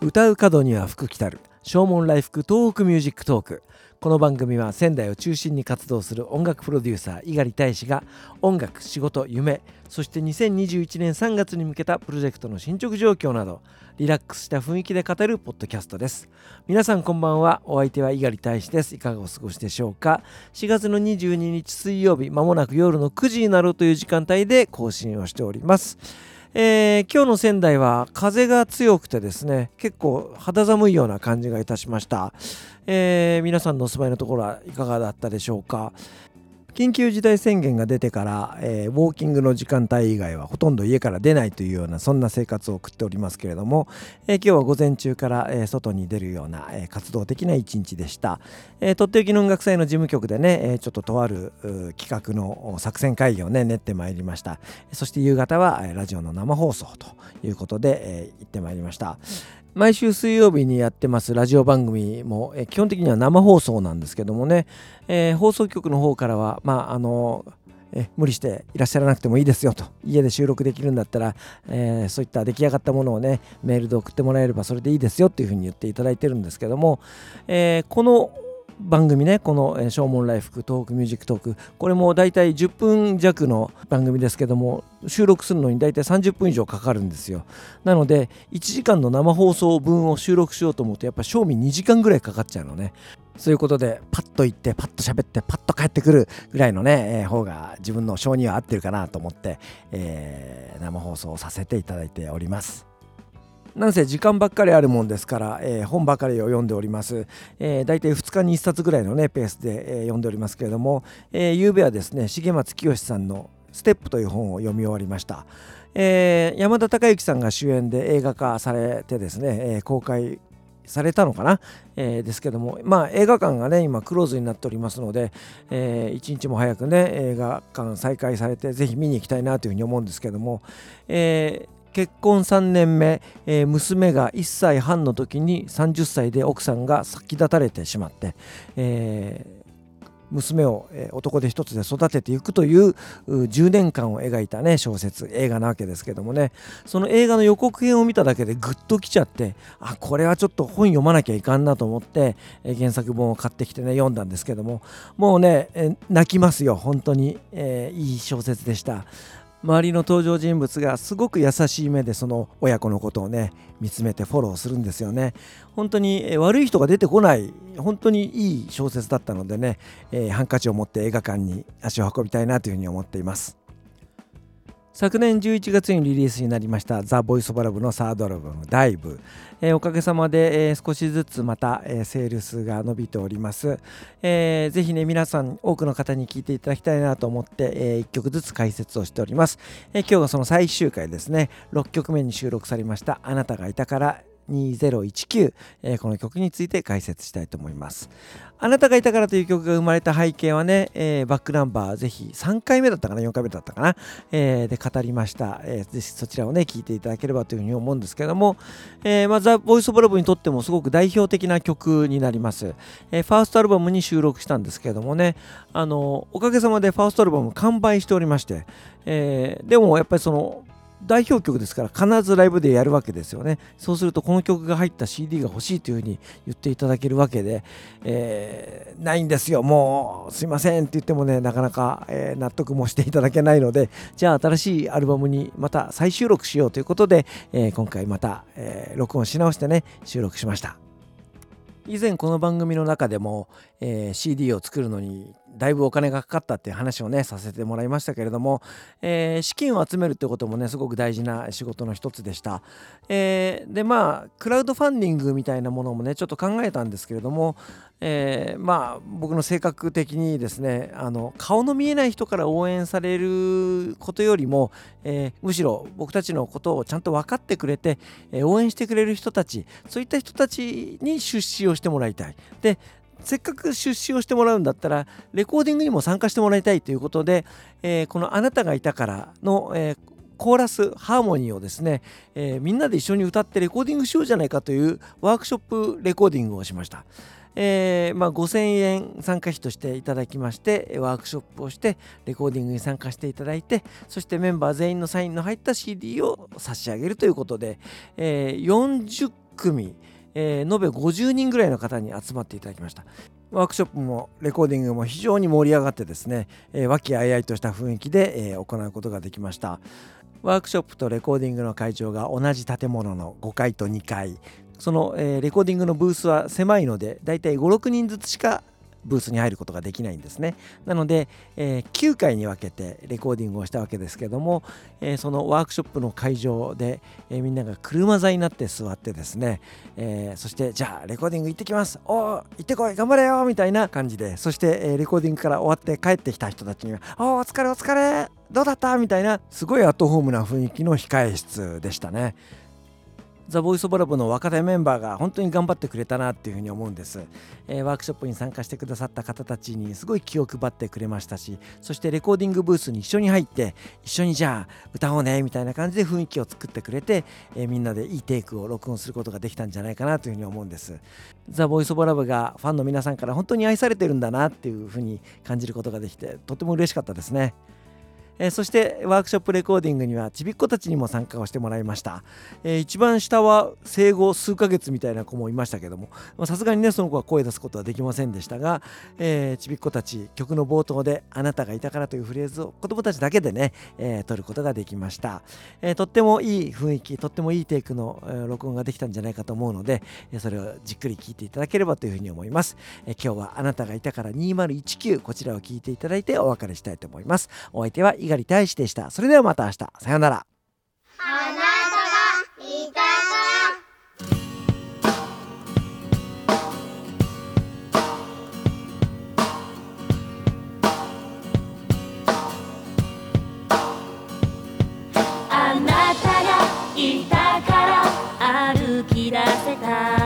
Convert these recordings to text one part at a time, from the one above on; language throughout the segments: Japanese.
唱う門には福来たる。唱門来福 TOHOKU MUSIC TALK。この番組は仙台を中心に活動する音楽プロデューサー猪狩大使が音楽仕事夢そして2021年3月に向けたプロジェクトの進捗状況などリラックスした雰囲気で語るポッドキャストです。皆さんこんばんは。お相手は猪狩大使です。いかがお過ごしでしょうか。4月の22日水曜日まもなく夜の9時になるという時間帯で更新をしております。えー、今日の仙台は風が強くてですね結構肌寒いような感じがいたしました、えー、皆さんのお住まいのところはいかがだったでしょうか？緊急事態宣言が出てから、えー、ウォーキングの時間帯以外はほとんど家から出ないというようなそんな生活を送っておりますけれども、えー、今日は午前中から、えー、外に出るような、え活動的な一日でした、えとっておきの音楽祭の事務局でね、えちょっととある企画の作戦会議をね練ってまいりました。そして夕方はラジオの生放送ということで、え行ってまいりました、毎週水曜日にやってますラジオ番組も、え基本的には生放送なんですけどもね、えー、放送局の方からはまああのえ無理していらっしゃらなくてもいいですよと。家で収録できるんだったら、えー、そういった出来上がったものをねメールで送ってもらえればそれでいいですよっていうふうに言っていただいてるんですけども、えー、この番組ねこの「唱門来福 TOHOKU MUSIC TALK」これも大体10分弱の番組ですけども収録するのに大体30分以上かかるんですよ。なので1時間の生放送分を収録しようと思うとやっぱ正味2時間ぐらいかかっちゃうのね。そういうことでパッと行ってパッと喋ってパッと帰ってくるぐらいのね、えー、方が自分の性には合ってるかなと思って、えー、生放送させていただいております。なんせ時間ばっかりあるもんですから、えー、本ばかりを読んでおります、えー、大体2日に1冊ぐらいのねペースで、えー、読んでおりますけれども、えー、昨べはですね重松清さんの「ステップ」という本を読み終わりました、えー、山田孝之さんが主演で映画化されてですね、えー、公開されたのかな、えー、ですけども、まあ、映画館がね今クローズになっておりますので、えー、一日も早くね映画館再開されてぜひ見に行きたいなというふうに思うんですけども、えー、結婚3年目、えー、娘が1歳半の時に30歳で奥さんが先立たれてしまって、えー、娘を、男で一つで育てていくという10年間を描いたね小説映画なわけですけどもね。その映画の予告編を見ただけでグッときちゃってあこれはちょっと本読まなきゃいかんなと思って、原作本を買ってきてね読んだんですけども。もうね、泣きますよ本当に、えー、いい小説でした。周りの登場人物がすごく優しい目でその親子のことをね見つめてフォローするんですよね。本当に悪い人が出てこない本当にいい小説だったのでね、えー、ハンカチを持って映画館に足を運びたいなというふうに思っています。昨年11月にリリースになりました「ザ・ボイス・オブ・ラブ」のサードアルバム「ダイブ」えー、おかげさまで、えー、少しずつまた、えー、セールスが伸びております、えー、ぜひね皆さん多くの方に聴いていただきたいなと思って、えー、1曲ずつ解説をしております、えー、今日はその最終回ですね。6曲目に収録されました「あなたがいたから2019、えー、この曲について解説したいと思います。あなたがいたからという曲が生まれた背景はね、えー、バックナンバーぜひ3回目だったかな、4回目だったかな、えー、で語りました、えー。ぜひそちらをね、聞いていただければというふうに思うんですけども、えー、まあ、ザ・ボイス・オブ・ラブにとってもすごく代表的な曲になります。えー、ファーストアルバムに収録したんですけどもね、あの、おかげさまでファーストアルバム完売しておりまして、えー、でもやっぱりその、代表曲ですから必ずライブでやるわけですよね。そうするとこの曲が入った CD が欲しいというふうに言っていただけるわけで、えー、ないんですよ。もうすいませんって言ってもねなかなか、えー、納得もしていただけないのでじゃあ新しいアルバムにまた再収録しようということで、えー、今回また、え録音し直してね収録しました。以前この番組の中でも、え CD を作るのにだいぶお金がかかったっていう話をねさせてもらいましたけれども、えー、資金を集めるってこともねすごく大事な仕事の一つでした、えー、でまあクラウドファンディングみたいなものもねちょっと考えたんですけれども、えー、まあ僕の性格的にですねあの顔の見えない人から応援されることよりも、えむしろ僕たちのことをちゃんと分かってくれて、え応援してくれる人たちそういった人たちに出資をしてもらいたい。でせっかく出資をしてもらうんだったらレコーディングにも参加してもらいたいということで、えー、この「あなたがいたからの」えー、コーラスハーモニーをですね、えー、みんなで一緒に歌ってレコーディングしようじゃないかというワークショップレコーディングをしました。えー、まあ、5000円参加費としていただきましてワークショップをしてレコーディングに参加していただいてそしてメンバー全員のサインの入った CD を差し上げるということで、えー、40組えー、延べ50人ぐらいの方に集まっていただきました。ワークショップもレコーディングも非常に盛り上がってですね、えー、和気あいあいとした雰囲気で、えー、行うことができました。ワークショップとレコーディングの会場が同じ建物の5階と2階。その、えー、レコーディングのブースは狭いのでだいたい56人ずつしかブースに入ることができないんですね。なので、えー、9回に分けてレコーディングをしたわけですけども、えー、そのワークショップの会場で、えー、みんなが車座になって座ってですね、えそしてじゃあレコーディング行ってきます。おお行ってこい頑張れよみたいな感じでそして、えレコーディングから終わって帰ってきた人たちにはおお疲れお疲れどうだった？みたいなすごいアットホームな雰囲気の控え室でしたね。ザ・ボイス・オブ・ラブの若手メンバーが本当に頑張ってくれたなっていうふうに思うんです、えー、ワークショップに参加してくださった方たちにすごい気を配ってくれましたしそしてレコーディングブースに一緒に入って一緒にじゃあ歌おうねみたいな感じで雰囲気を作ってくれて、えー、みんなでいいテイクを録音することができたんじゃないかなというふうに思うんです。ザ・ボイス・オブ・ラブがファンの皆さんから本当に愛されてるんだなっていうふうに感じることができてとても嬉しかったですね。えー、そしてワークショップレコーディングにはちびっ子たちにも参加をしてもらいました、えー、一番下は生後数ヶ月みたいな子もいましたけどもさすがにねその子は声出すことはできませんでしたが、えー、ちびっ子たち曲の冒頭で「あなたがいたから」というフレーズを子供たちだけでね、えー、撮ることができました、えー、とってもいい雰囲気とってもいいテイクの、えー、録音ができたんじゃないかと思うのでそれをじっくり聞いていただければというふうに思います、えー、今日は「あなたがいたから2019」こちらを聞いていただいてお別れしたいと思います。お相手は猪狩大使でした。それではまた明日。さようなら。あなたがいたあなたがいたから歩き出せた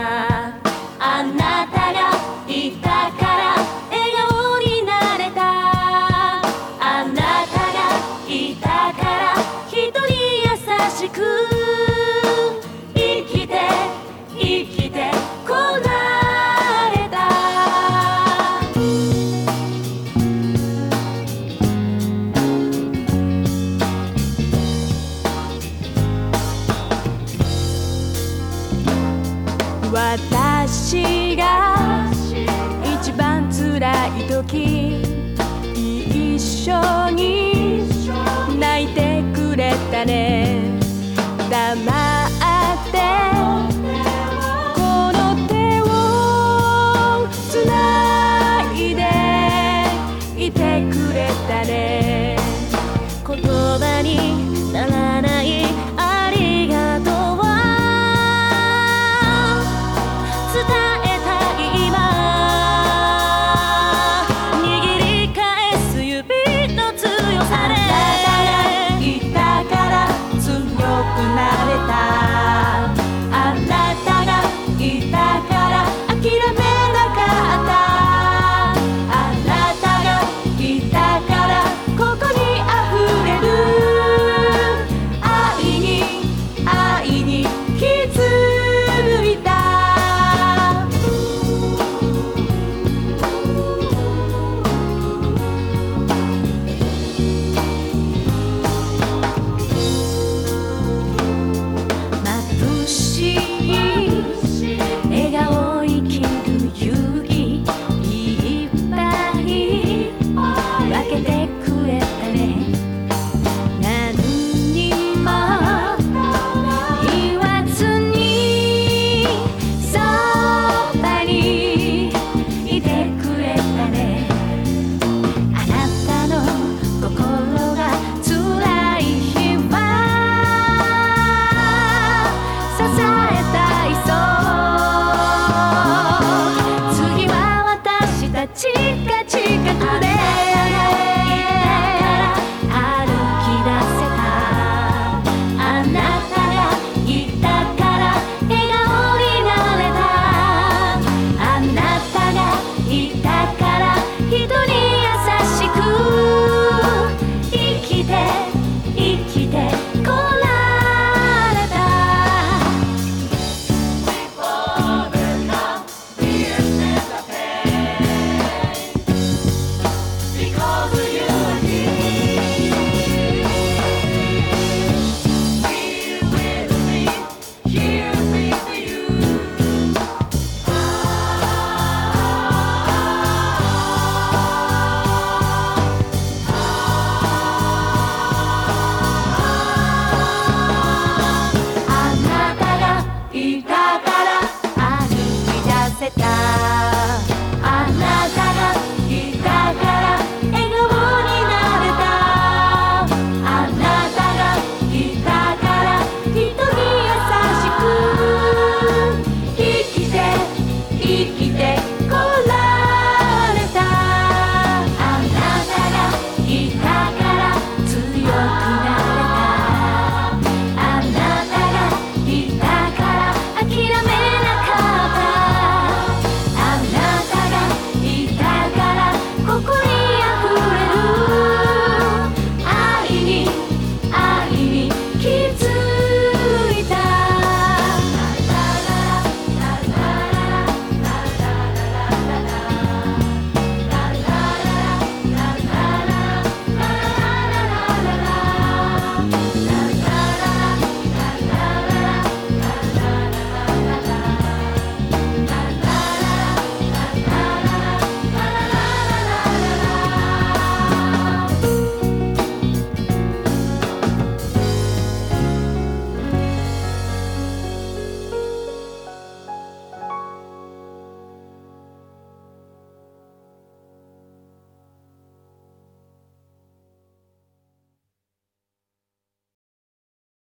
ね